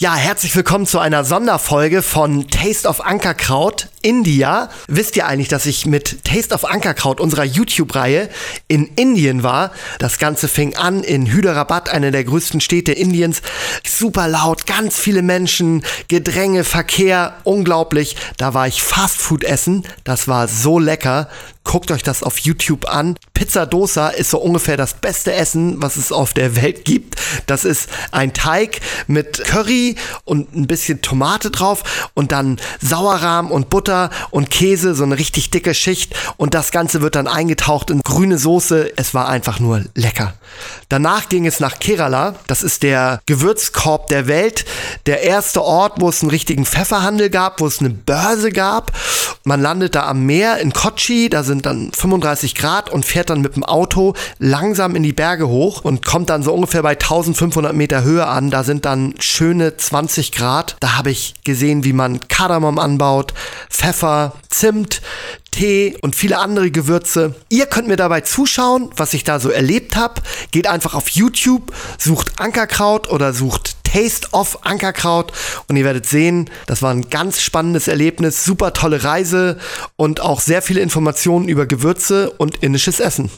Ja, herzlich willkommen zu einer Sonderfolge von Taste of Ankerkraut India. Wisst ihr eigentlich, dass ich mit Taste of Ankerkraut unserer YouTube-Reihe in Indien war? Das Ganze fing an in Hyderabad, einer der größten Städte Indiens. Super laut, ganz viele Menschen, Gedränge, Verkehr, unglaublich. Da war ich Fastfood essen. Das war so lecker. Guckt euch das auf YouTube an. Pizza Dosa ist so ungefähr das beste Essen, was es auf der Welt gibt. Das ist ein Teig mit Curry und ein bisschen Tomate drauf und dann Sauerrahm und Butter und Käse, so eine richtig dicke Schicht und das Ganze wird dann eingetaucht in grüne Soße. Es war einfach nur lecker. Danach ging es nach Kerala. Das ist der Gewürzkorb der Welt. Der erste Ort, wo es einen richtigen Pfefferhandel gab, wo es eine Börse gab. Man landet da am Meer in Kochi. Da sind dann 35 Grad und fährt dann mit dem Auto langsam in die Berge hoch und kommt dann so ungefähr bei 1500 Meter Höhe an. Da sind dann schöne 20 Grad. Da habe ich gesehen, wie man Kardamom anbaut, Pfeffer, Zimt, Tee und viele andere Gewürze. Ihr könnt mir dabei zuschauen, was ich da so erlebt habe. Geht einfach auf YouTube, sucht Ankerkraut oder sucht Taste of Ankerkraut und ihr werdet sehen, das war ein ganz spannendes Erlebnis, super tolle Reise und auch sehr viele Informationen über Gewürze und indisches Essen.